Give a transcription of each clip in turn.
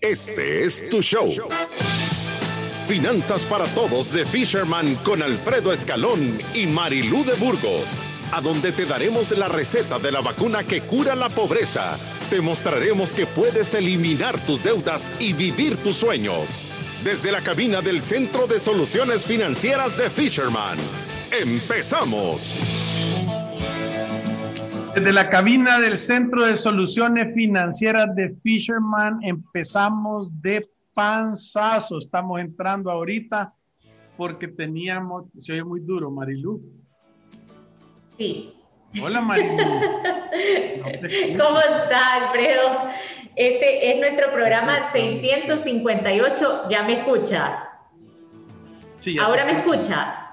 Este es tu show. Finanzas para Todos de Fisherman con Alfredo Escalón y Marilú de Burgos, a donde te daremos la receta de la vacuna que cura la pobreza. Te mostraremos que puedes eliminar tus deudas y vivir tus sueños. Desde la cabina del Centro de Soluciones Financieras de Fisherman. ¡Empezamos! Desde la cabina del Centro de Soluciones Financieras de Fisherman empezamos de panzazo. Estamos entrando ahorita porque teníamos, se oye muy duro, Marilu. Sí. Hola, Marilu. ¿Cómo está, Alfredo? Este es nuestro programa 658. ¿Ya me escucha? Sí, ¿Ahora me escucha?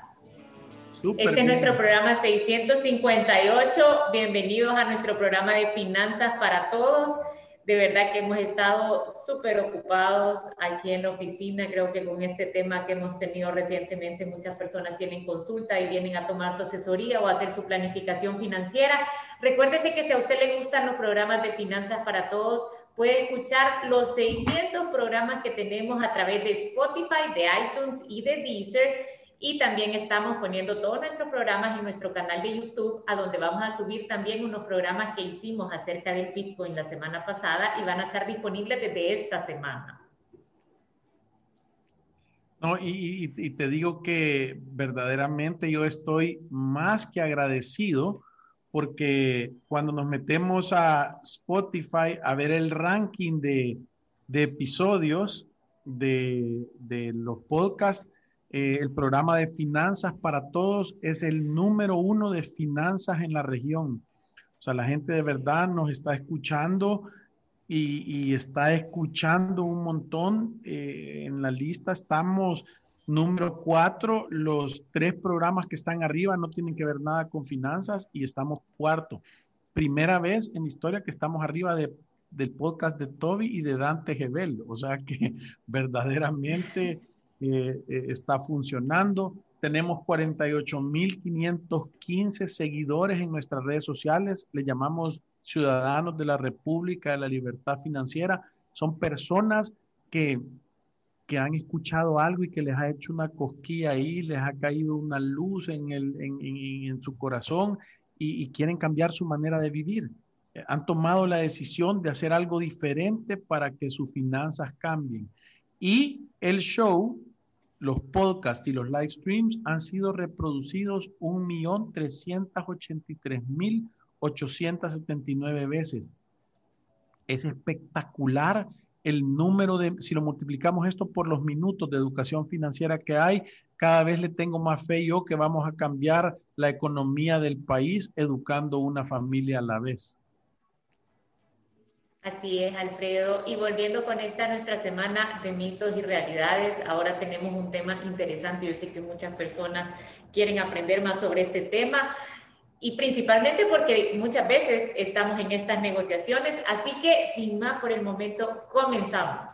Súper Este es bien. nuestro programa 658. Bienvenidos a nuestro programa de Finanzas para Todos. De verdad que hemos estado súper ocupados aquí en la oficina. Creo que con este tema que hemos tenido recientemente, muchas personas tienen consulta y vienen a tomar su asesoría o a hacer su planificación financiera. Recuérdese que si a usted le gustan los programas de Finanzas para Todos, puede escuchar los 600 programas que tenemos a través de Spotify, de iTunes y de Deezer. Y también estamos poniendo todos nuestros programas en nuestro canal de YouTube, a donde vamos a subir también unos programas que hicimos acerca del Bitcoin la semana pasada y van a estar disponibles desde esta semana. No, y, y- te digo que verdaderamente yo estoy más que agradecido porque cuando nos metemos a Spotify a ver el ranking de, de episodios de, de los podcasts, eh, el programa de Finanzas para Todos es el número uno de finanzas en la región. O sea, la gente de verdad nos está escuchando y, está escuchando un montón. Eh, en la lista estamos número cuatro. Los tres programas que están arriba no tienen que ver nada con finanzas y estamos cuarto. Primera vez en historia que estamos arriba de, del podcast de Toby y de Dante Gebel. O sea que verdaderamente eh, eh, está funcionando. Tenemos 48.515 seguidores en nuestras redes sociales. Le llamamos ciudadanos de la República de la Libertad Financiera. Son personas que, que han escuchado algo y que les ha hecho una cosquilla ahí, les ha caído una luz en, el, en, en- en su corazón y, y quieren cambiar su manera de vivir. Eh, Han tomado la decisión de hacer algo diferente para que sus finanzas cambien. Y el show, los podcasts y los live streams han sido reproducidos 1.383.879 veces. Es espectacular el número de, si lo multiplicamos esto por los minutos de educación financiera que hay, cada vez le tengo más fe yo que vamos a cambiar la economía del país educando una familia a la vez. Así es, Alfredo. Y volviendo con esta nuestra semana de mitos y realidades, ahora tenemos un tema interesante. Yo sé que muchas personas quieren aprender más sobre este tema y principalmente porque muchas veces estamos en estas negociaciones. Así que, sin más por el momento, comenzamos.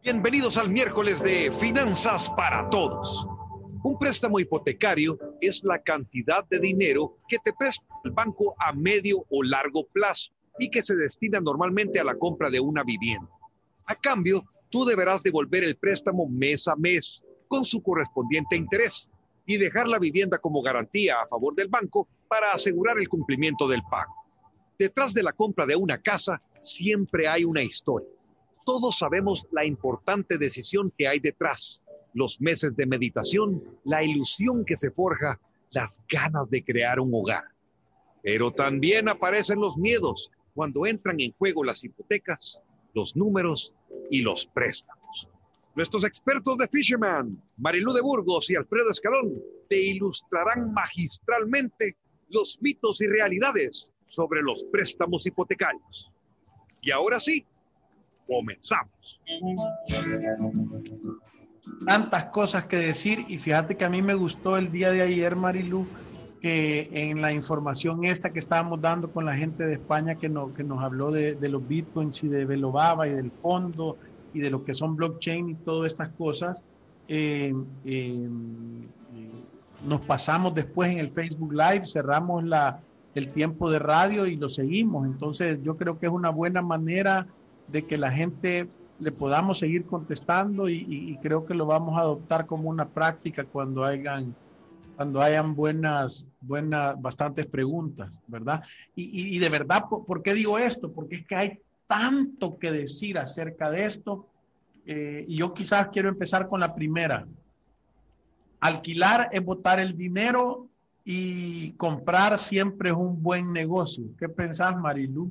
Bienvenidos al miércoles de Finanzas para Todos. Un préstamo hipotecario es la cantidad de dinero que te presta el banco a medio o largo plazo y que se destina normalmente a la compra de una vivienda. A cambio, tú deberás devolver el préstamo mes a mes con su correspondiente interés y dejar la vivienda como garantía a favor del banco para asegurar el cumplimiento del pago. Detrás de la compra de una casa siempre hay una historia. Todos sabemos la importante decisión que hay detrás, los meses de meditación, la ilusión que se forja, las ganas de crear un hogar. Pero también aparecen los miedos cuando entran en juego las hipotecas, los números y los préstamos. Nuestros expertos de Fisherman, Marilú de Burgos y Alfredo Escalón, te ilustrarán magistralmente los mitos y realidades sobre los préstamos hipotecarios. Y ahora sí, comenzamos. Tantas cosas que decir y fíjate que a mí me gustó el día de ayer, Marilu, que en la información esta que estábamos dando con la gente de España que, no, que nos habló de, los bitcoins y de Velobaba y del fondo y de lo que son blockchain y todas estas cosas, eh, eh, nos pasamos después en el Facebook Live, cerramos la, el tiempo de radio y lo seguimos. Entonces yo creo que es una buena manera de que la gente le podamos seguir contestando y, creo que lo vamos a adoptar como una práctica cuando hayan cuando hayan buenas, buenas, bastantes preguntas, ¿verdad? Y, de verdad, ¿por, qué digo esto? Porque es que hay tanto que decir acerca de esto. Eh, y yo quizás quiero empezar con la primera. Alquilar es botar el dinero y comprar siempre es un buen negocio. ¿Qué pensás, Marilu?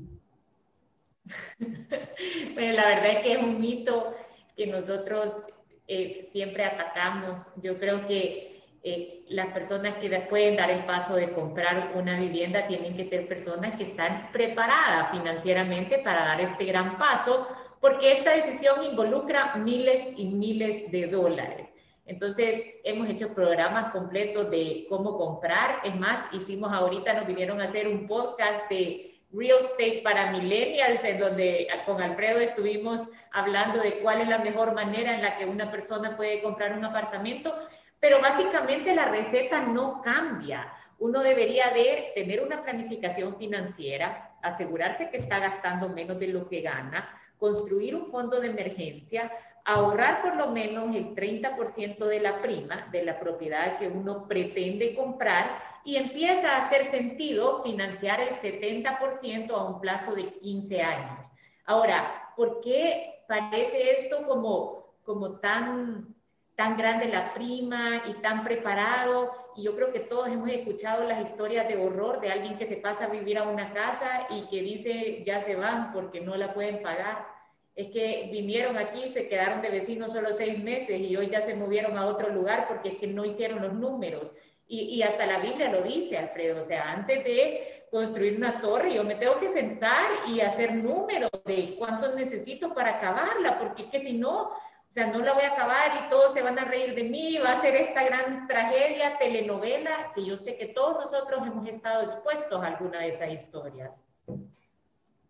Bueno, la verdad es que es un mito que nosotros eh, siempre atacamos. Yo creo que eh, las personas que pueden dar el paso de comprar una vivienda tienen que ser personas que están preparadas financieramente para dar este gran paso, porque esta decisión involucra miles y miles de dólares. Entonces, hemos hecho programas completos de cómo comprar. Es más, hicimos ahorita, nos vinieron a hacer un podcast de Real Estate para Millennials, en donde con Alfredo estuvimos hablando de cuál es la mejor manera en la que una persona puede comprar un apartamento, pero básicamente la receta no cambia. Uno debería de tener una planificación financiera, asegurarse que está gastando menos de lo que gana, construir un fondo de emergencia, ahorrar por lo menos el 30% de la prima de la propiedad que uno pretende comprar y empieza a hacer sentido financiar el 70% a un plazo de 15 años. Ahora, ¿por qué parece esto como, como tan, tan grande la prima y tan preparado? Y yo creo que todos hemos escuchado las historias de horror de alguien que se pasa a vivir a una casa y que dice ya se van porque no la pueden pagar es que vinieron aquí, se quedaron de vecinos solo seis meses y hoy ya se movieron a otro lugar porque es que no hicieron los números. Y, hasta la Biblia lo dice, Alfredo, o sea, antes de construir una torre, yo me tengo que sentar y hacer números de cuánto necesito para acabarla, porque es que si no, o sea, no la voy a acabar y todos se van a reír de mí, va a ser esta gran tragedia, telenovela, que yo sé que todos nosotros hemos estado expuestos a alguna de esas historias.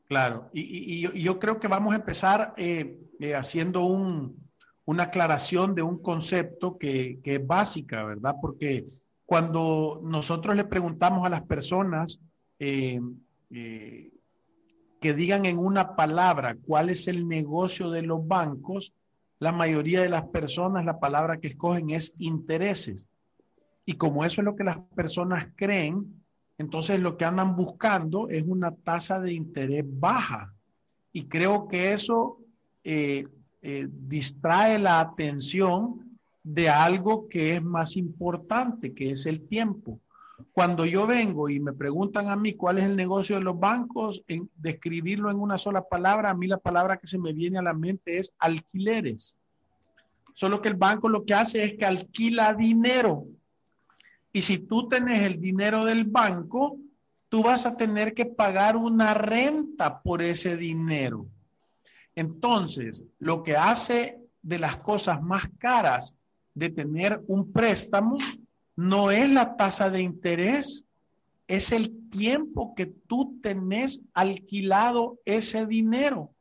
Claro, y, yo, creo que vamos a empezar eh, eh, haciendo una aclaración de un concepto que, es básica, ¿verdad? Porque cuando nosotros le preguntamos a las personas eh, que digan en una palabra cuál es el negocio de los bancos, la mayoría de las personas la palabra que escogen es intereses. Y como eso es lo que las personas creen, entonces lo que andan buscando es una tasa de interés baja. Y creo que eso eh, eh, distrae la atención de algo que es más importante, que es el tiempo. Cuando yo vengo y me preguntan a mí cuál es el negocio de los bancos, en describirlo en una sola palabra, a mí la palabra que se me viene a la mente es alquileres. Solo que el banco lo que hace es que alquila dinero y si tú tenés el dinero del banco, tú vas a tener que pagar una renta por ese dinero. Entonces, lo que hace de las cosas más caras de tener un préstamo no es la tasa de interés, es el tiempo que tú tenés alquilado ese dinero.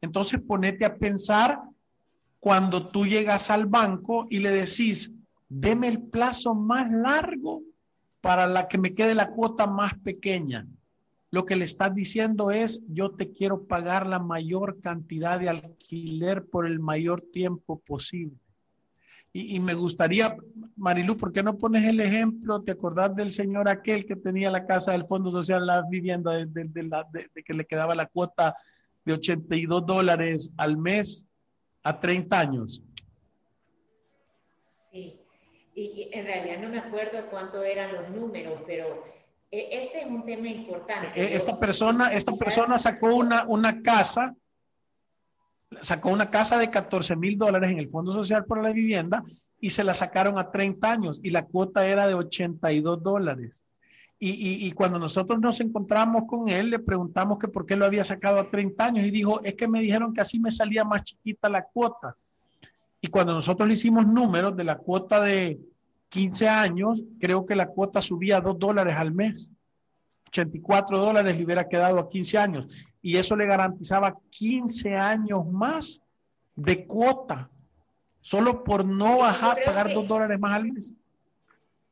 Entonces, ponete a pensar cuando tú llegas al banco y le decís, deme el plazo más largo para la que me quede la cuota más pequeña. Lo que le estás diciendo es, yo te quiero pagar la mayor cantidad de alquiler por el mayor tiempo posible. Y, me gustaría, Marilu, ¿por qué no pones el ejemplo? ¿Te acordás del señor aquel que tenía la casa del Fondo Social, la vivienda, de, de que le quedaba la cuota de 82 dólares al mes a 30 años? Sí y en realidad no me acuerdo cuánto eran los números, pero eh, este es un tema importante. Eh, esta persona, esta persona sacó una, una casa, sacó una casa de 14 mil dólares en el Fondo Social para la Vivienda y se la sacaron a 30 años y la cuota era de 82 dólares. Y, y, y, cuando nosotros nos encontramos con él, le preguntamos que por qué lo había sacado a 30 años y dijo, es que me dijeron que así me salía más chiquita la cuota. Y cuando nosotros le hicimos números de la cuota de 15 años, creo que la cuota subía a 2 dólares al mes. 84 dólares le hubiera quedado a 15 años. Y eso le garantizaba 15 años más de cuota, solo por no bajar, pagar 2 dólares más al mes.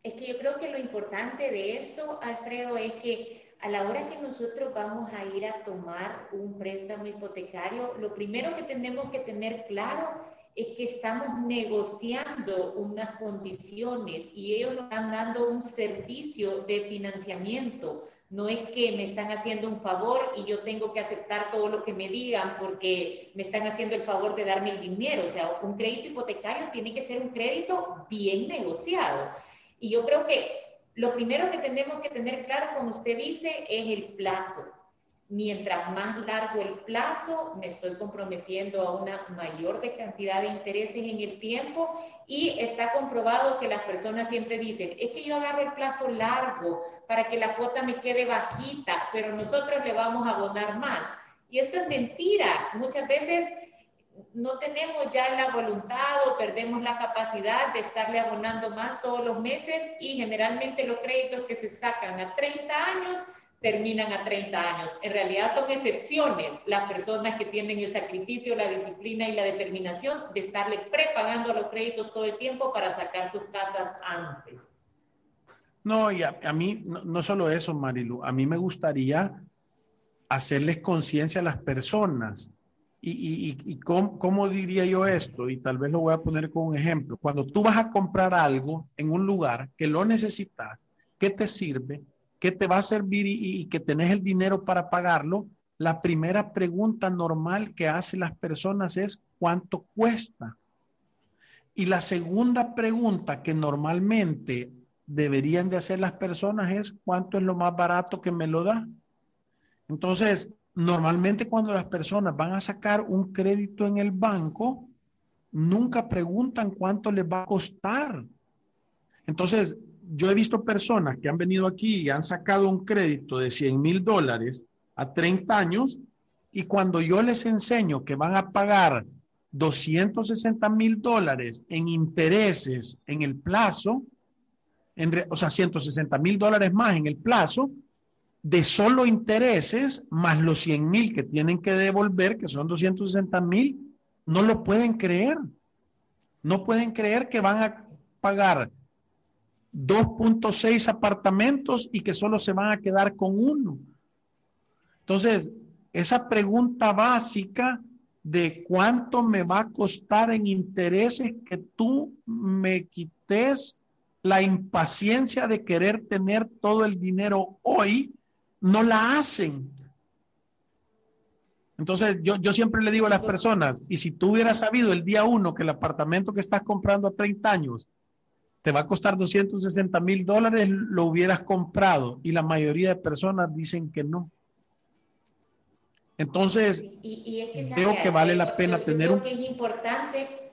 Es que yo creo que lo importante de esto, Alfredo, es que a la hora que nosotros vamos a ir a tomar un préstamo hipotecario, lo primero que tenemos que tener claro es que estamos negociando unas condiciones y ellos nos están dando un servicio de financiamiento. No es que me están haciendo un favor y yo tengo que aceptar todo lo que me digan porque me están haciendo el favor de darme el dinero. O sea, un crédito hipotecario tiene que ser un crédito bien negociado. Y yo creo que lo primero que tenemos que tener claro, como usted dice, es el plazo. Mientras más largo el plazo, me estoy comprometiendo a una mayor cantidad de intereses en el tiempo y está comprobado que las personas siempre dicen, es que yo agarro el plazo largo para que la cuota me quede bajita, pero nosotros le vamos a abonar más. Y esto es mentira. Muchas veces no tenemos ya la voluntad o perdemos la capacidad de estarle abonando más todos los meses y generalmente los créditos que se sacan a 30 años terminan a 30 años. En realidad son excepciones las personas que tienen el sacrificio, la disciplina y la determinación de estarle prepagando los créditos todo el tiempo para sacar sus casas antes. No, y a, mí, no, solo eso, Marilu, a mí me gustaría hacerles conciencia a las personas. ¿Y, y, cómo, cómo, diría yo esto? Y tal vez lo voy a poner con un ejemplo. Cuando tú vas a comprar algo en un lugar que lo necesitas, que te sirve, que te va a servir y, que tenés el dinero para pagarlo, la primera pregunta normal que hacen las personas es ¿cuánto cuesta? Y la segunda pregunta que normalmente deberían de hacer las personas es ¿cuánto es lo más barato que me lo da? Entonces, normalmente cuando las personas van a sacar un crédito en el banco, nunca preguntan cuánto les va a costar. Entonces, yo he visto personas que han venido aquí y han sacado un crédito de 100 mil dólares a 30 años y cuando yo les enseño que van a pagar 260 mil dólares en intereses en el plazo, o sea, 160 mil dólares más en el plazo, de solo intereses más los 100 mil que tienen que devolver, que son 260 mil, no lo pueden creer. No pueden creer que van a pagar 2.6 apartamentos y que solo se van a quedar con uno. Entonces, esa pregunta básica de cuánto me va a costar en intereses que tú me quites la impaciencia de querer tener todo el dinero hoy, no la hacen. Entonces, yo, yo siempre le digo a las personas, y si tú hubieras sabido el día uno que el apartamento que estás comprando a 30 años te va a costar 260 mil dólares, lo hubieras comprado. Y la mayoría de personas dicen que no. Entonces, creo que vale la pena tener un... Que es importante,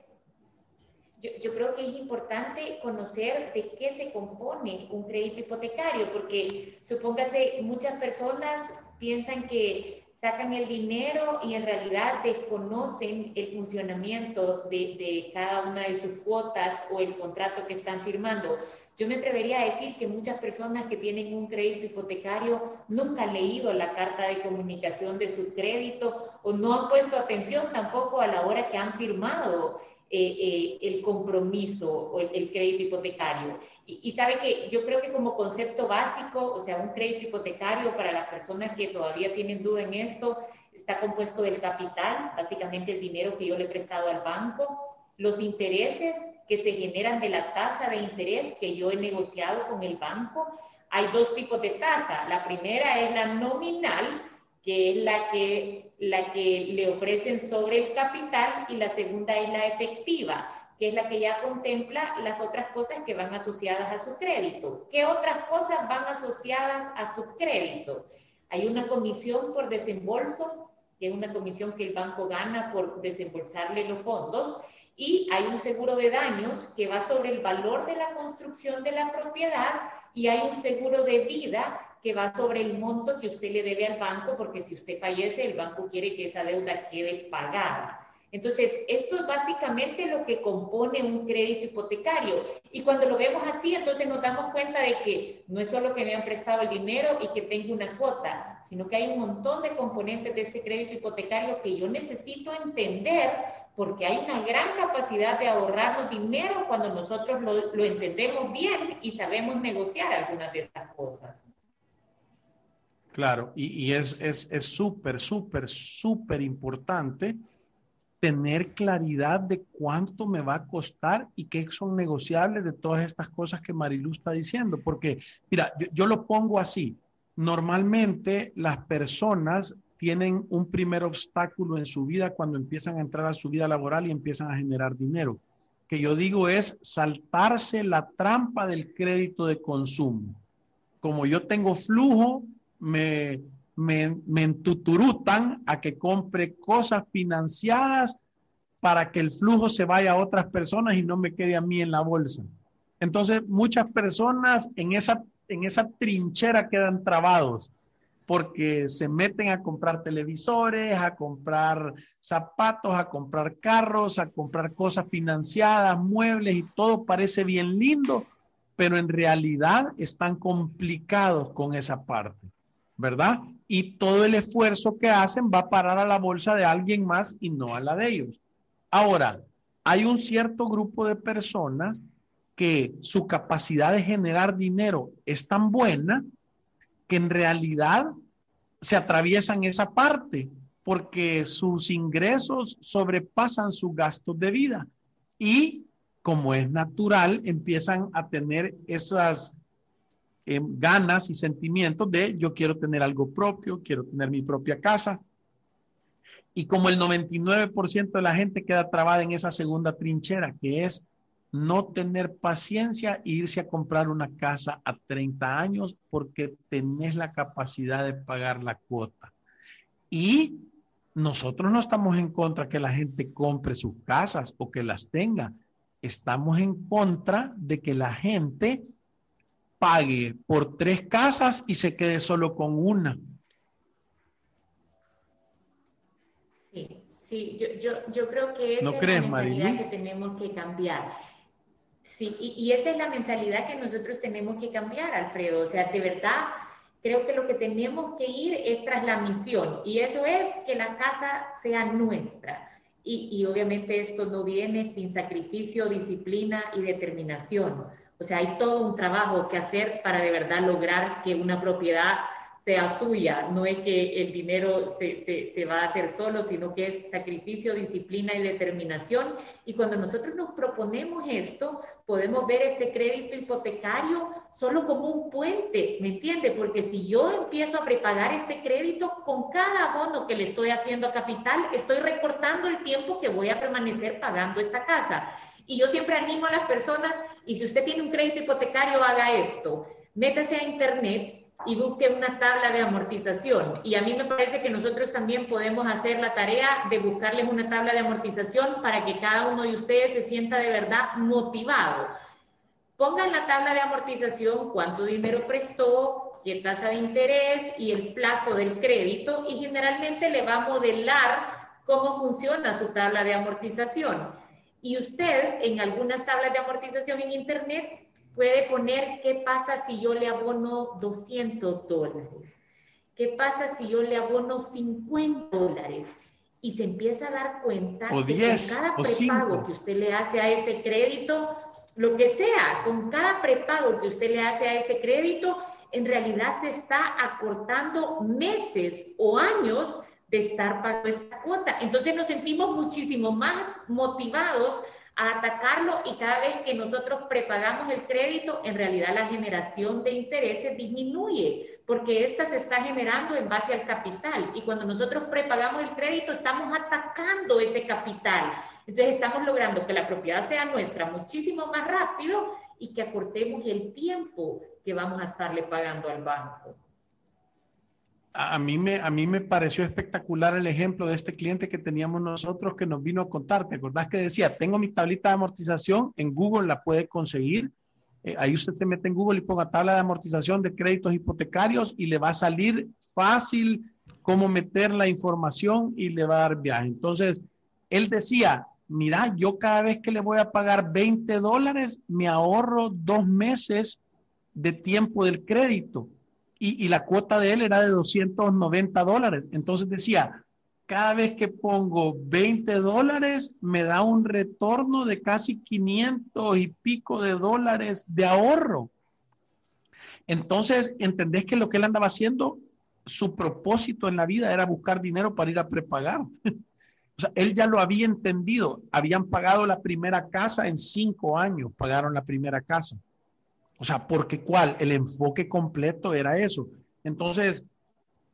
yo, yo, creo que es importante conocer de qué se compone un crédito hipotecario, porque supóngase, muchas personas piensan que sacan el dinero y en realidad desconocen el funcionamiento de, de, cada una de sus cuotas o el contrato que están firmando. Yo me atrevería a decir que muchas personas que tienen un crédito hipotecario nunca han leído la carta de comunicación de su crédito o no han puesto atención tampoco a la hora que han firmado eh, eh, el compromiso o el, crédito hipotecario. Y, sabe que yo creo que como concepto básico, o sea, un crédito hipotecario para las personas que todavía tienen duda en esto, está compuesto del capital, básicamente el dinero que yo le he prestado al banco, los intereses que se generan de la tasa de interés que yo he negociado con el banco. Hay dos tipos de tasa. La primera es la nominal, que es la que, la que le ofrecen sobre el capital, y la segunda es la efectiva, que es la que ya contempla las otras cosas que van asociadas a su crédito. ¿Qué otras cosas van asociadas a su crédito? Hay una comisión por desembolso, que es una comisión que el banco gana por desembolsarle los fondos, y hay un seguro de daños que va sobre el valor de la construcción de la propiedad y hay un seguro de vida que va sobre el monto que usted le debe al banco, porque si usted fallece, el banco quiere que esa deuda quede pagada. Entonces, esto es básicamente lo que compone un crédito hipotecario. Y cuando lo vemos así, entonces nos damos cuenta de que no es solo que me han prestado el dinero y que tengo una cuota, sino que hay un montón de componentes de este crédito hipotecario que yo necesito entender porque hay una gran capacidad de ahorrarnos dinero cuando nosotros lo, lo entendemos bien y sabemos negociar algunas de estas cosas. Claro, y, y es súper, es súper, súper importante tener claridad de cuánto me va a costar y qué son negociables de todas estas cosas que Marilu está diciendo. Porque, mira, yo, lo pongo así. Normalmente las personas tienen un primer obstáculo en su vida cuando empiezan a entrar a su vida laboral y empiezan a generar dinero. Que yo digo es saltarse la trampa del crédito de consumo. Como yo tengo flujo, me, me, me entuturutan a que compre cosas financiadas para que el flujo se vaya a otras personas y no me quede a mí en la bolsa. Entonces, muchas personas en esa, en esa trinchera quedan trabados porque se meten a comprar televisores, a comprar zapatos, a comprar carros, a comprar cosas financiadas, muebles y todo parece bien lindo, pero en realidad están complicados con esa parte. ¿Verdad? Y todo el esfuerzo que hacen va a parar a la bolsa de alguien más y no a la de ellos. Ahora, hay un cierto grupo de personas que su capacidad de generar dinero es tan buena que en realidad se atraviesan esa parte porque sus ingresos sobrepasan sus gastos de vida y como es natural empiezan a tener esas eh, ganas y sentimientos de yo quiero tener algo propio, quiero tener mi propia casa. Y como el 99% de la gente queda trabada en esa segunda trinchera, que es no tener paciencia e irse a comprar una casa a 30 años porque tenés la capacidad de pagar la cuota. Y nosotros no estamos en contra que la gente compre sus casas o que las tenga. Estamos en contra de que la gente pague por tres casas y se quede solo con una. Sí, sí, yo, yo, yo creo que esa es la mentalidad que tenemos que cambiar. Sí, y, y esa es la mentalidad que nosotros tenemos que cambiar, Alfredo. O sea, de verdad, creo que lo que tenemos que ir es tras la misión y eso es que la casa sea nuestra. Y, y obviamente esto no viene sin sacrificio, disciplina y determinación. O sea, hay todo un trabajo que hacer para de verdad lograr que una propiedad sea suya. No es que el dinero se, se, va a hacer solo, sino que es sacrificio, disciplina y determinación. Y cuando nosotros nos proponemos esto, podemos ver este crédito hipotecario solo como un puente, ¿me entiende? Porque si yo empiezo a prepagar este crédito, con cada abono que le estoy haciendo a capital, estoy recortando el tiempo que voy a permanecer pagando esta casa. Y yo siempre animo a las personas, y si usted tiene un crédito hipotecario, haga esto. Métase a internet y busque una tabla de amortización. Y a mí me parece que nosotros también podemos hacer la tarea de buscarles una tabla de amortización para que cada uno de ustedes se sienta de verdad motivado. Pongan la tabla de amortización, cuánto dinero prestó, qué tasa de interés y el plazo del crédito y generalmente le va a modelar cómo funciona su tabla de amortización. Y usted en algunas tablas de amortización en Internet puede poner qué pasa si yo le abono 200 dólares, qué pasa si yo le abono 50 dólares. Y se empieza a dar cuenta o que con cada prepago que usted le hace a ese crédito, lo que sea, con cada prepago que usted le hace a ese crédito, en realidad se está acortando meses o años de estar pagando esta cuota. Entonces nos sentimos muchísimo más motivados a atacarlo y cada vez que nosotros prepagamos el crédito, en realidad la generación de intereses disminuye porque esta se está generando en base al capital y cuando nosotros prepagamos el crédito estamos atacando ese capital. Entonces estamos logrando que la propiedad sea nuestra muchísimo más rápido y que acortemos el tiempo que vamos a estarle pagando al banco a mí, me, a mí me pareció espectacular el ejemplo de este cliente que teníamos nosotros que nos vino a contar. ¿Te acordás que decía, tengo mi tablita de amortización, en Google la puede conseguir? Eh, ahí usted se mete en Google y ponga tabla de amortización de créditos hipotecarios y le va a salir fácil cómo meter la información y le va a dar viaje. Entonces, él decía, mira, yo cada vez que le voy a pagar 20 dólares, me ahorro dos meses de tiempo del crédito. Y, la cuota de él era de 290 dólares. Entonces decía, cada vez que pongo 20 dólares, me da un retorno de casi 500 y pico de dólares de ahorro. Entonces, entendés que lo que él andaba haciendo, su propósito en la vida era buscar dinero para ir a prepagar. o sea, él ya lo había entendido. Habían pagado la primera casa en cinco años, pagaron la primera casa. O sea, porque cuál? El enfoque completo era eso. Entonces,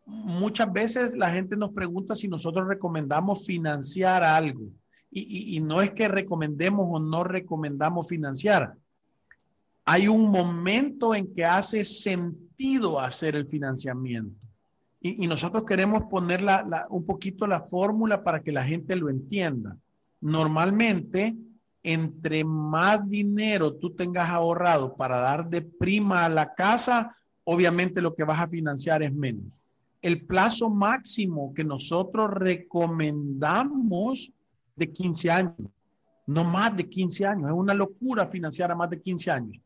muchas veces la gente nos pregunta si nosotros recomendamos financiar algo. Y, no es que recomendemos o no recomendamos financiar. Hay un momento en que hace sentido hacer el financiamiento. Y, nosotros queremos poner un poquito la fórmula para que la gente lo entienda. Normalmente, entre más dinero tú tengas ahorrado para dar de prima a la casa, obviamente lo que vas a financiar es menos el plazo máximo que nosotros recomendamos de 15 años, no más de 15 años. Es una locura financiar a más de 15 años.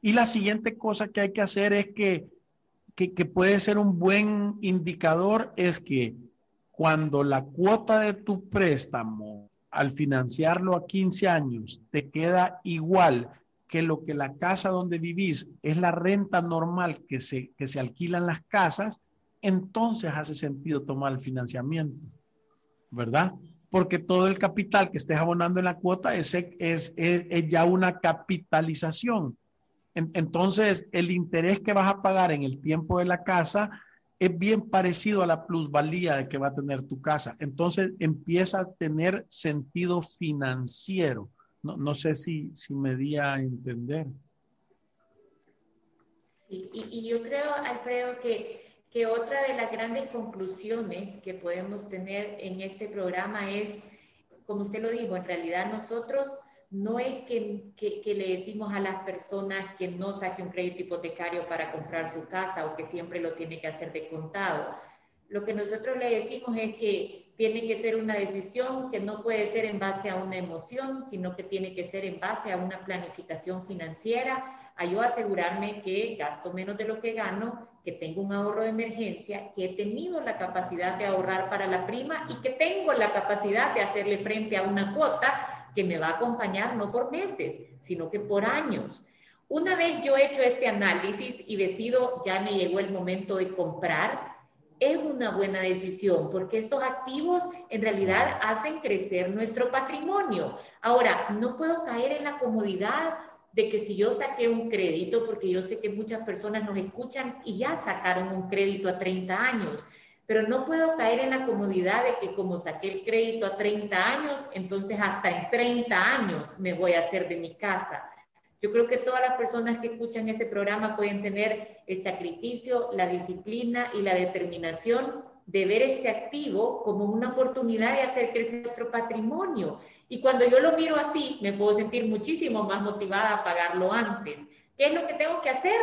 Y la siguiente cosa que hay que hacer es que, que, que puede ser un buen indicador, es que cuando la cuota de tu préstamo al financiarlo a 15 años te queda igual que lo que la casa donde vivís es la renta normal que se, que se alquilan las casas, entonces hace sentido tomar el financiamiento, ¿verdad? Porque todo el capital que estés abonando en la cuota es, es, es, ya una capitalización. entonces, el interés que vas a pagar en el tiempo de la casa es bien parecido a la plusvalía de que va a tener tu casa. Entonces, empieza a tener sentido financiero. No, no sé si, si me di a entender. Y, y yo creo, Alfredo, que que otra de las grandes conclusiones que podemos tener en este programa es, como usted lo dijo, en realidad nosotros no es que, le decimos a las personas que no saque un crédito hipotecario para comprar su casa o que siempre lo tiene que hacer de contado. Lo que nosotros le decimos es que tiene que ser una decisión que no puede ser en base a una emoción, sino que tiene que ser en base a una planificación financiera, a yo asegurarme que gasto menos de lo que gano, que tengo un ahorro de emergencia, que he tenido la capacidad de ahorrar para la prima y que tengo la capacidad de hacerle frente a una cuota que me va a acompañar no por meses, sino que por años. Una vez yo he hecho este análisis y decido, ya me llegó el momento de comprar, es una buena decisión porque estos activos en realidad hacen crecer nuestro patrimonio. Ahora, no puedo caer en la comodidad de que si yo saqué un crédito, porque yo sé que muchas personas nos escuchan y ya sacaron un crédito a 30 años, pero no puedo caer en la comodidad de que como saqué el crédito a 30 años, entonces hasta en 30 años me voy a hacer de mi casa. Yo creo que todas las personas que escuchan ese programa pueden tener el sacrificio, la disciplina y la determinación de ver este activo como una oportunidad de hacer crecer nuestro patrimonio y cuando yo lo miro así, me puedo sentir muchísimo más motivada a pagarlo antes. ¿Qué es lo que tengo que hacer?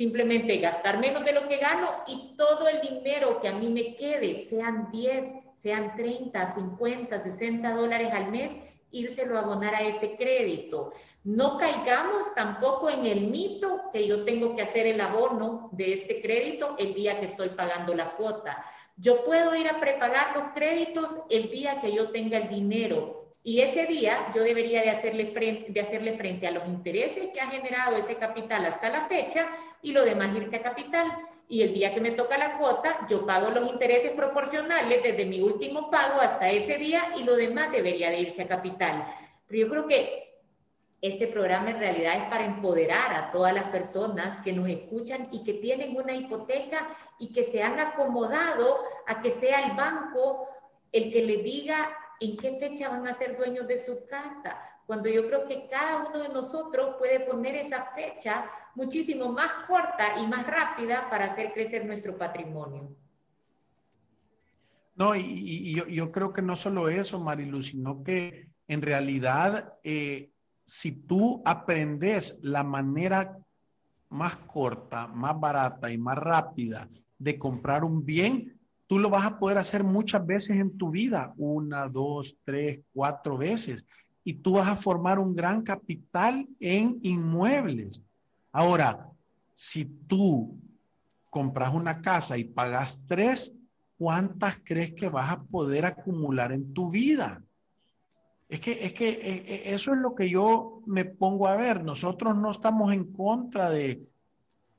Simplemente gastar menos de lo que gano y todo el dinero que a mí me quede, sean 10, sean 30, 50, 60 dólares al mes, írselo a abonar a ese crédito. No caigamos tampoco en el mito que yo tengo que hacer el abono de este crédito el día que estoy pagando la cuota. Yo puedo ir a prepagar los créditos el día que yo tenga el dinero y ese día yo debería de hacerle, de hacerle frente a los intereses que ha generado ese capital hasta la fecha y lo demás irse a capital. Y el día que me toca la cuota, yo pago los intereses proporcionales desde mi último pago hasta ese día y lo demás debería de irse a capital. Pero yo creo que este programa en realidad es para empoderar a todas las personas que nos escuchan y que tienen una hipoteca y que se han acomodado a que sea el banco el que le diga en qué fecha van a ser dueños de su casa, cuando yo creo que cada uno de nosotros puede poner esa fecha muchísimo más corta y más rápida para hacer crecer nuestro patrimonio. No, y, yo, creo que no solo eso, Marilu, sino que en realidad, eh, si tú aprendes la manera más corta, más barata y más rápida de comprar un bien, tú lo vas a poder hacer muchas veces en tu vida, una, dos, tres, cuatro veces, y tú vas a formar un gran capital en inmuebles. Ahora, si tú compras una casa y pagas tres, ¿cuántas crees que vas a poder acumular en tu vida? Es que, es que eh, eh, eso es lo que yo me pongo a ver. Nosotros no estamos en contra de,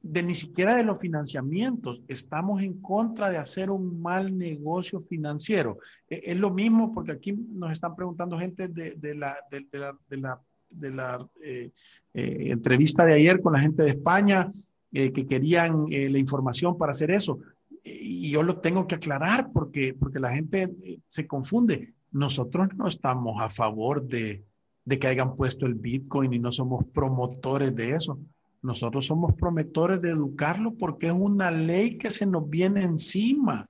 de ni siquiera de los financiamientos, estamos en contra de hacer un mal negocio financiero. E, es, lo mismo porque aquí nos están preguntando gente de, de la, de, de la, de la eh, entrevista de ayer con la gente de España que querían la información para hacer eso. Y yo lo tengo que aclarar porque, porque la gente se confunde nosotros no estamos a favor de, que hayan puesto el Bitcoin y no somos promotores de eso. Nosotros somos promotores de educarlo porque es una ley que se nos viene encima.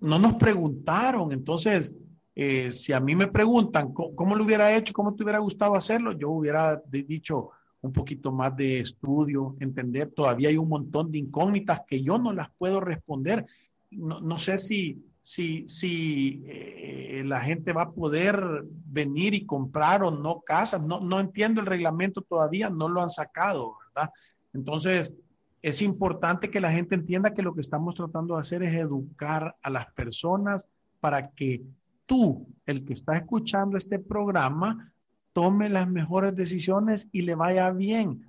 No nos preguntaron. Entonces, eh, si a mí me preguntan ¿cómo, lo hubiera hecho, cómo te hubiera gustado hacerlo, yo hubiera dicho un poquito más de estudio, entender. Todavía hay un montón de incógnitas que yo no las puedo responder. No, no sé si, si, si eh, la gente va a poder venir y comprar o no casas. No, no entiendo el reglamento todavía, no lo han sacado, ¿verdad? Entonces, es importante que la gente entienda que lo que estamos tratando de hacer es educar a las personas para que tú, el que está escuchando este programa, tome las mejores decisiones y le vaya bien.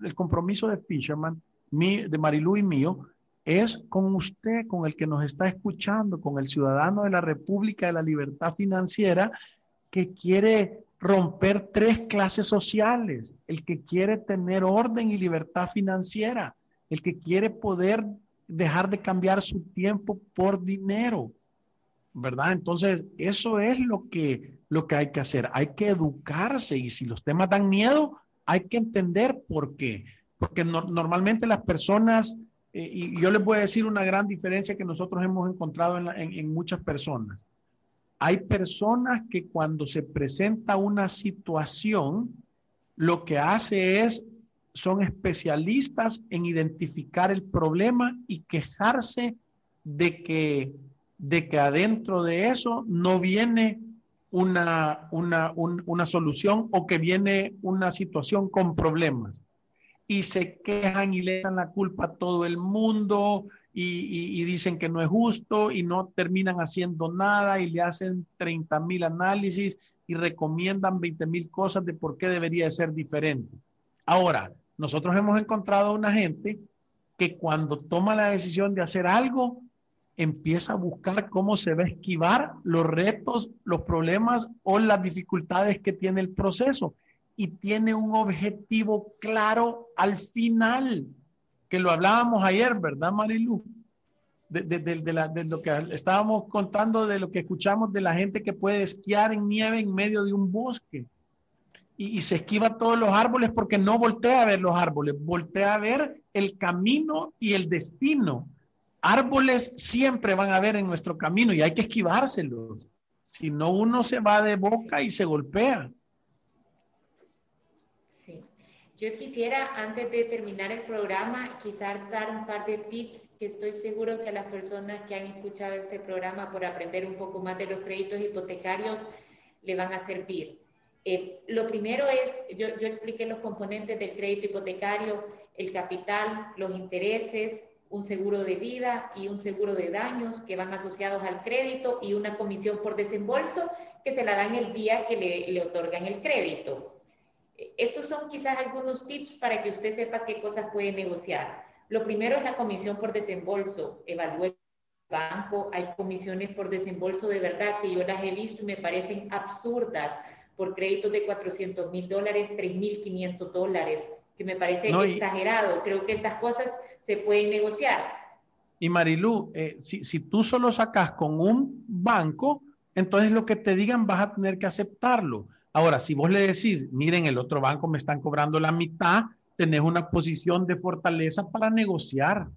el compromiso de Fisherman, de Marilu y mío, es con usted, con el que nos está escuchando, con el ciudadano de la República de la Libertad Financiera que quiere romper tres clases sociales, el que quiere tener orden y libertad financiera, el que quiere poder dejar de cambiar su tiempo por dinero, ¿verdad? Entonces, eso es lo que, lo que hay que hacer. Hay que educarse y si los temas dan miedo, hay que entender por qué. Porque normalmente las personas eh, y yo les voy a decir una gran diferencia que nosotros hemos encontrado en, muchas personas. Hay personas que cuando se presenta una situación, lo que hace es, son especialistas en identificar el problema y quejarse de que, de que adentro de eso no viene una, una, una solución o que viene una situación con problemas y se quejan y le dan la culpa a todo el mundo y, dicen que no es justo y no terminan haciendo nada y le hacen 30 mil análisis y recomiendan 20 mil cosas de por qué debería ser diferente. Ahora, nosotros hemos encontrado una gente que cuando toma la decisión de hacer algo, empieza a buscar cómo se va a esquivar los retos, los problemas o las dificultades que tiene el proceso y tiene un objetivo claro al final, que lo hablábamos ayer, ¿verdad, Marilu? De, de, lo que estábamos contando, de lo que escuchamos de la gente que puede esquiar en nieve en medio de un bosque y, y se esquiva todos los árboles porque no voltea a ver los árboles, voltea a ver el camino y el destino. Árboles siempre van a ver en nuestro camino y hay que esquivárselos. Si no, uno se va de boca y se golpea. Yo quisiera, antes de terminar el programa, quizás dar un par de tips que estoy seguro que a las personas que han escuchado este programa por aprender un poco más de los créditos hipotecarios le van a servir. Eh, lo primero es, yo expliqué los componentes del crédito hipotecario, el capital, los intereses, un seguro de vida y un seguro de daños que van asociados al crédito y una comisión por desembolso que se la dan el día que le, le otorgan el crédito. Estos son quizás algunos tips para que usted sepa qué cosas puede negociar. Lo primero es la comisión por desembolso. Evalúe el banco. Hay comisiones por desembolso de verdad que yo las he visto y me parecen absurdas por créditos de 400 mil dólares, 3 mil 500 dólares, que me parece exagerado. Creo que estas cosas se pueden negociar. Y Marilú, eh, si, si tú solo sacas con un banco, entonces lo que te digan vas a tener que aceptarlo. Ahora, si vos le decís, miren, el otro banco me están cobrando la mitad, tenés una posición de fortaleza para negociar.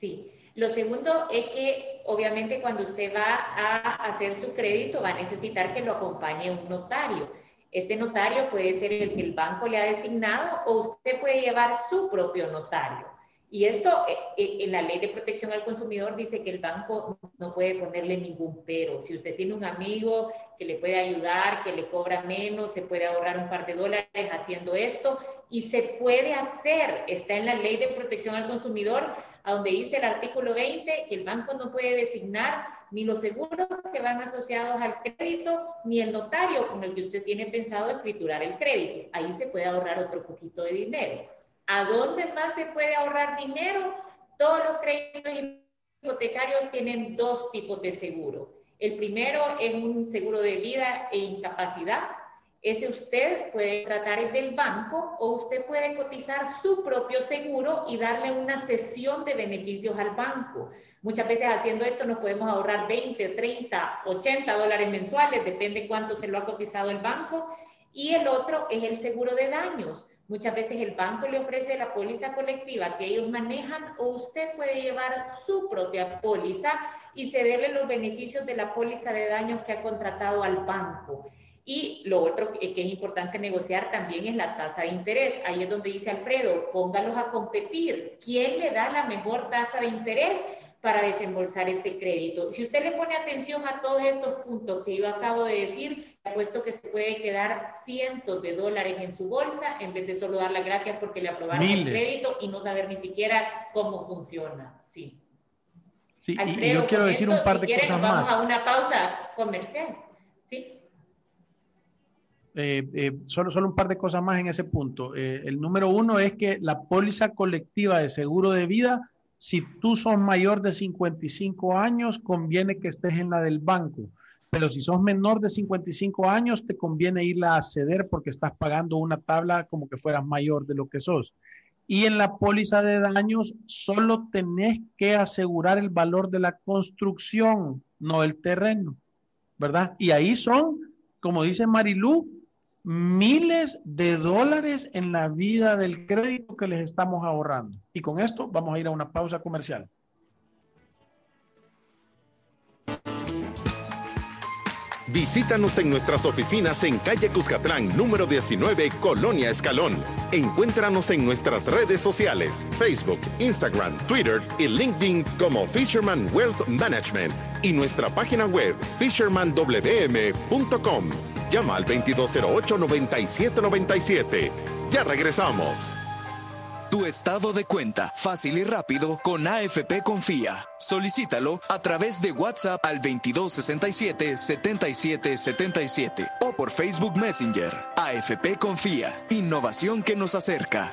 Sí. Lo segundo es que obviamente cuando usted va a hacer su crédito va a necesitar que lo acompañe un notario. Este notario puede ser el que el banco le ha designado o usted puede llevar su propio notario. Y esto, eh, eh, en la ley de protección al consumidor dice que el banco no puede ponerle ningún pero. Si usted tiene un amigo que le puede ayudar, que le cobra menos, se puede ahorrar un par de dólares haciendo esto y se puede hacer, está en la ley de protección al consumidor, a donde dice el artículo 20 que el banco no puede designar ni los seguros que van asociados al crédito, ni el notario con el que usted tiene pensado escriturar el crédito. Ahí se puede ahorrar otro poquito de dinero. ¿A dónde más se puede ahorrar dinero? Todos los créditos hipotecarios tienen dos tipos de seguro. El primero es un seguro de vida e incapacidad. Ese usted puede tratar del banco o usted puede cotizar su propio seguro y darle una cesión de beneficios al banco. Muchas veces haciendo esto nos podemos ahorrar 20, 30, 80 dólares mensuales, depende cuánto se lo ha cotizado el banco. Y el otro es el seguro de daños. Muchas veces el banco le ofrece la póliza colectiva que ellos manejan o usted puede llevar su propia póliza y cederle los beneficios de la póliza de daños que ha contratado al banco. Y lo otro que es importante negociar también es la tasa de interés. Ahí es donde dice Alfredo, póngalos a competir. ¿Quién le da la mejor tasa de interés? para desembolsar este crédito. Si usted le pone atención a todos estos puntos que yo acabo de decir, puesto que se puede quedar cientos de dólares en su bolsa en vez de solo dar las gracias porque le aprobaron el crédito y no saber ni siquiera cómo funciona. Sí. Sí, y yo quiero decir un par de cosas más. Vamos a una pausa comercial. Sí. Eh, eh, solo, solo un par de cosas más en ese punto. Eh, el número uno es que la póliza colectiva de seguro de vida si tú sos mayor de 55 años, conviene que estés en la del banco. Pero si sos menor de 55 años, te conviene irla a ceder porque estás pagando una tabla como que fueras mayor de lo que sos. Y en la póliza de daños, solo tenés que asegurar el valor de la construcción, no el terreno, ¿verdad? Y ahí son, como dice Marilú, miles de dólares en la vida del crédito que les estamos ahorrando. Y con esto vamos a ir a una pausa comercial. Visítanos en nuestras oficinas en calle Cuscatlán, número 19, Colonia Escalón. Encuéntranos en nuestras redes sociales, Facebook, Instagram, Twitter y LinkedIn como Fisherman Wealth Management y nuestra página web fishermanwm.com. Llama al 2208-9797. Ya regresamos. Tu estado de cuenta, fácil y rápido, con AFP Confía. Solicítalo a través de WhatsApp al 2267-7777 o por Facebook Messenger. AFP Confía, innovación que nos acerca.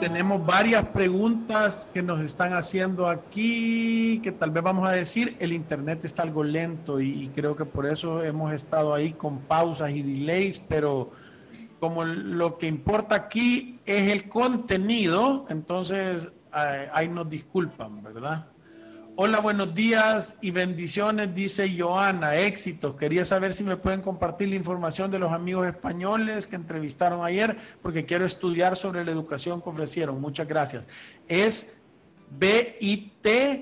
Tenemos varias preguntas que nos están haciendo aquí, que tal vez vamos a decir, el Internet está algo lento y, creo que por eso hemos estado ahí con pausas y delays, pero como lo que importa aquí es el contenido, entonces ahí nos disculpan, ¿verdad? Hola, buenos días y bendiciones, dice Joana, éxitos. Quería saber si me pueden compartir la información de los amigos españoles que entrevistaron ayer, porque quiero estudiar sobre la educación que ofrecieron. Muchas gracias. Es bit.bcn.org.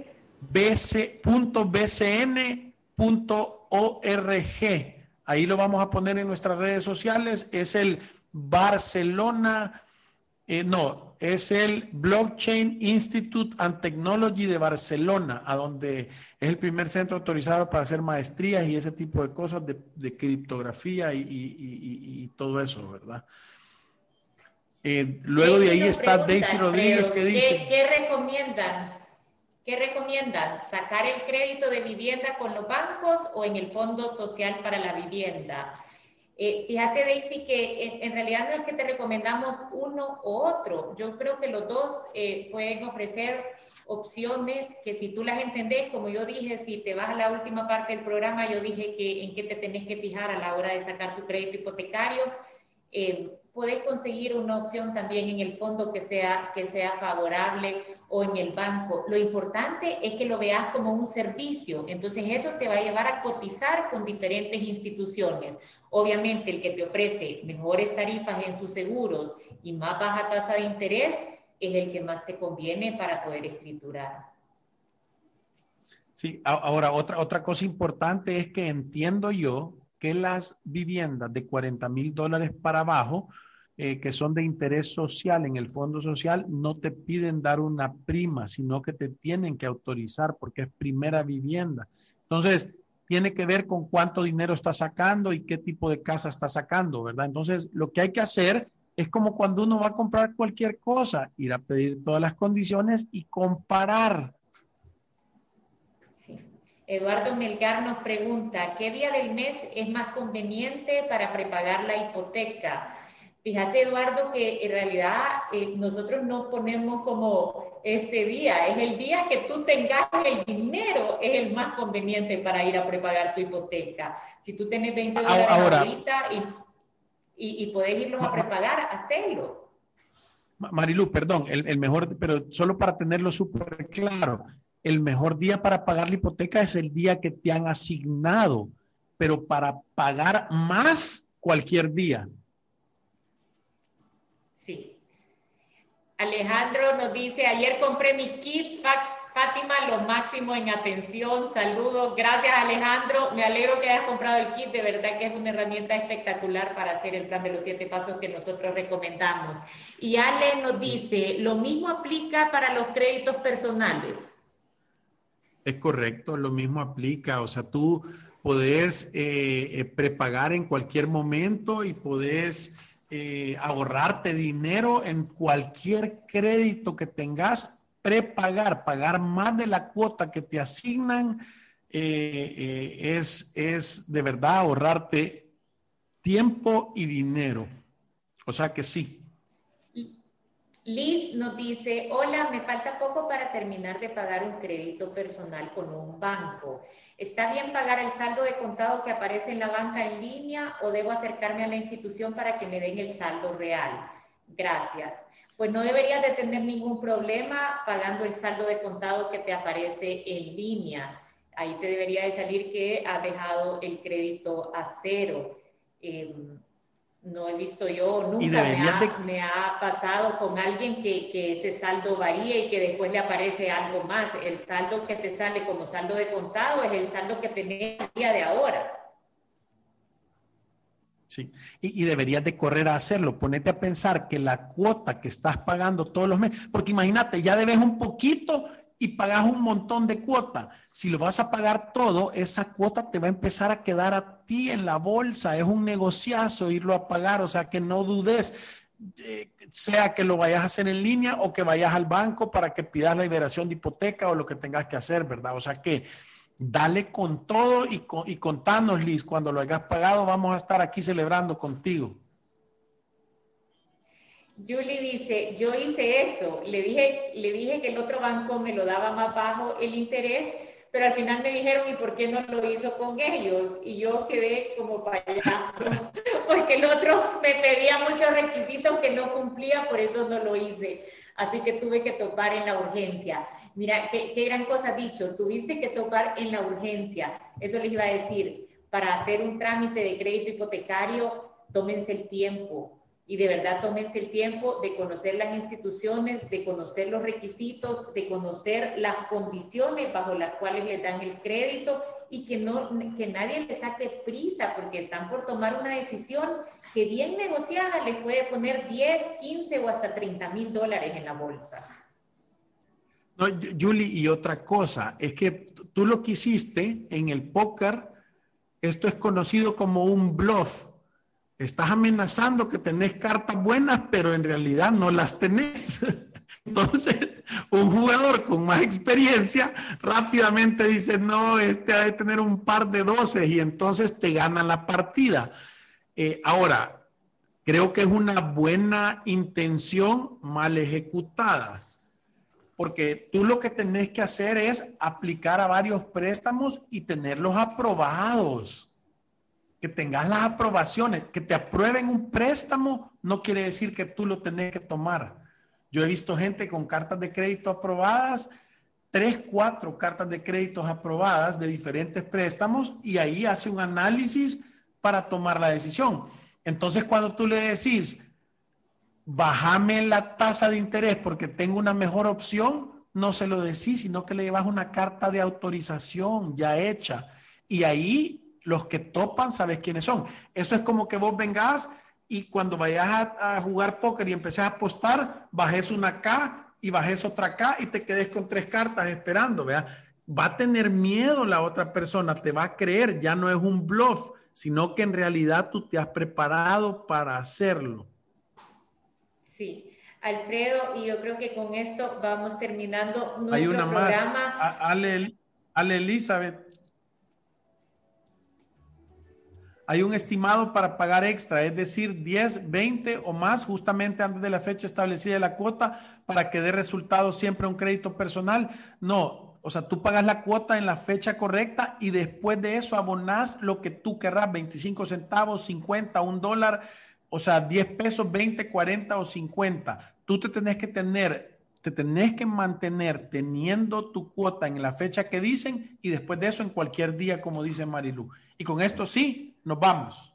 Ahí lo vamos a poner en nuestras redes sociales. Es el Barcelona, eh, no, es el Blockchain Institute and Technology de Barcelona, a donde es el primer centro autorizado para hacer maestrías y ese tipo de cosas de, criptografía y, todo eso, ¿verdad? Eh, luego de ahí está Daisy Rodríguez que dice... ¿Qué recomiendan? ¿Qué recomiendan? ¿Sacar el crédito de vivienda con los bancos o en el Fondo Social para la Vivienda? Eh, fíjate, Daisy, que en, realidad no es que te recomendamos uno u otro. Yo creo que los dos eh, pueden ofrecer opciones que si tú las entendés, como yo dije, si te vas a la última parte del programa, yo dije que en qué te tenés que fijar a la hora de sacar tu crédito hipotecario. Eh, conseguir una opción también en el fondo que sea, que sea favorable o en el banco. Lo importante es que lo veas como un servicio. Entonces eso te va a llevar a cotizar con diferentes instituciones. Obviamente el que te ofrece mejores tarifas en sus seguros y más baja tasa de interés es el que más te conviene para poder escriturar. Sí, ahora otra, otra cosa importante es que entiendo yo que las viviendas de 40 mil dólares para abajo, eh, que son de interés social en el fondo social, no te piden dar una prima, sino que te tienen que autorizar porque es primera vivienda. Entonces, tiene que ver con cuánto dinero está sacando y qué tipo de casa está sacando, ¿verdad? Entonces, lo que hay que hacer es como cuando uno va a comprar cualquier cosa, ir a pedir todas las condiciones y comparar Eduardo Melgar nos pregunta, ¿qué día del mes es más conveniente para prepagar la hipoteca? Fíjate, Eduardo, que en realidad eh, nosotros no ponemos como este día, es el día que tú tengas el dinero, es el más conveniente para ir a prepagar tu hipoteca. Si tú tienes 20 dólares ahorita y, y, podés irlos a prepagar, hacelo. Marilu, perdón, el, el mejor, pero solo para tenerlo súper claro, el mejor día para pagar la hipoteca es el día que te han asignado, pero para pagar más cualquier día. Sí. Alejandro nos dice, ayer compré mi kit Fátima, lo máximo en atención. Saludos. Gracias, Alejandro. Me alegro que hayas comprado el kit. De verdad que es una herramienta espectacular para hacer el plan de los siete pasos que nosotros recomendamos. Y Ale nos dice, lo mismo aplica para los créditos personales. Es correcto, lo mismo aplica. O sea, tú puedes eh, eh, prepagar en cualquier momento y puedes eh, ahorrarte dinero en cualquier crédito que tengas, prepagar, pagar más de la cuota que te asignan, es, es de verdad ahorrarte tiempo y dinero. O sea que sí. Liz nos dice, hola, me falta poco para terminar de pagar un crédito personal con un banco. ¿Está bien pagar el saldo de contado que aparece en la banca en línea o debo acercarme a la institución para que me den el saldo real? Gracias. Pues no deberías de tener ningún problema pagando el saldo de contado que te aparece en línea. Ahí te debería de salir que ha dejado el crédito a cero. Em, no he visto yo, nunca me ha, pasado con alguien que, ese saldo varía y que después le aparece algo más. El saldo que te sale como saldo de contado es el saldo que tenés el día de ahora. Sí, y, y, deberías de correr a hacerlo. Ponete a pensar que la cuota que estás pagando todos los meses, porque imagínate, ya debes un poquito y pagas un montón de cuota. Si lo vas a pagar todo, esa cuota te va a empezar a quedar a ti en la bolsa. Es un negociazo irlo a pagar, o sea que no dudes, eh, sea que lo vayas a hacer en línea o que vayas al banco para que pidas la liberación de hipoteca o lo que tengas que hacer, ¿verdad? O sea que dale con todo y, y contanos, Liz, cuando lo hayas pagado, vamos a estar aquí celebrando contigo. Julie dice, yo hice eso, le dije, le dije que el otro banco me lo daba más bajo el interés, pero al final me dijeron, ¿y por qué no lo hizo con ellos? Y yo quedé como payaso, porque el otro me pedía muchos requisitos que no cumplía, por eso no lo hice. Así que tuve que topar en la urgencia. Mira, qué, qué gran cosa dicho, tuviste que topar en la urgencia. Eso les iba a decir, para hacer un trámite de crédito hipotecario, tómense el tiempo, y de verdad tómense el tiempo de conocer las instituciones, de conocer los requisitos, de conocer las condiciones bajo las cuales les dan el crédito y que, no, que nadie les saque prisa porque están por tomar una decisión que bien negociada les puede poner 10, 15 o hasta 30 mil dólares en la bolsa. No, Julie, y otra cosa, es que tú lo que hiciste en el póker, esto es conocido como un bluff Estás amenazando que tenés cartas buenas, pero en realidad no las tenés. Entonces, un jugador con más experiencia rápidamente dice, no, este ha de tener un par de doces y entonces te gana la partida. Eh, ahora, creo que es una buena intención mal ejecutada, porque tú lo que tenés que hacer es aplicar a varios préstamos y tenerlos aprobados que tengas las aprobaciones, que te aprueben un préstamo, no quiere decir que tú lo tenés que tomar. Yo he visto gente con cartas de crédito aprobadas, tres, cuatro cartas de créditos aprobadas de diferentes préstamos y ahí hace un análisis para tomar la decisión. Entonces, cuando tú le decís, bájame la tasa de interés porque tengo una mejor opción, no se lo decís, sino que le llevas una carta de autorización ya hecha. Y ahí los que topan, sabes quiénes son. Eso es como que vos vengas y cuando vayas a, jugar póker y empecés a apostar, bajes una K y bajes otra K y te quedes con tres cartas esperando, ¿vea? Va a tener miedo la otra persona, te va a creer, ya no es un bluff, sino que en realidad tú te has preparado para hacerlo. Sí. Alfredo, y yo creo que con esto vamos terminando nuestro Hay una programa. Más. Ale, Ale Elizabeth. Hay un estimado para pagar extra, es decir, 10, 20 o más justamente antes de la fecha establecida de la cuota para que dé resultado siempre un crédito personal. No, o sea, tú pagas la cuota en la fecha correcta y después de eso abonás lo que tú querrás, 25 centavos, 50, un dólar, o sea, 10 pesos, 20, 40 o 50 tú te tenés que tener, te tenés que mantener teniendo tu cuota en la fecha que dicen y después de eso en cualquier día, como dice Marilu. Y con esto sí, nos vamos.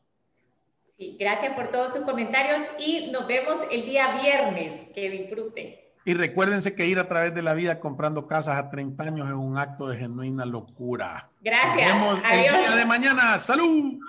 Sí, gracias por todos sus comentarios y nos vemos el día viernes. Que disfruten. Y recuérdense que ir a través de la vida comprando casas a 30 años es un acto de genuina locura. Gracias. Nos vemos el día de mañana. ¡Salud!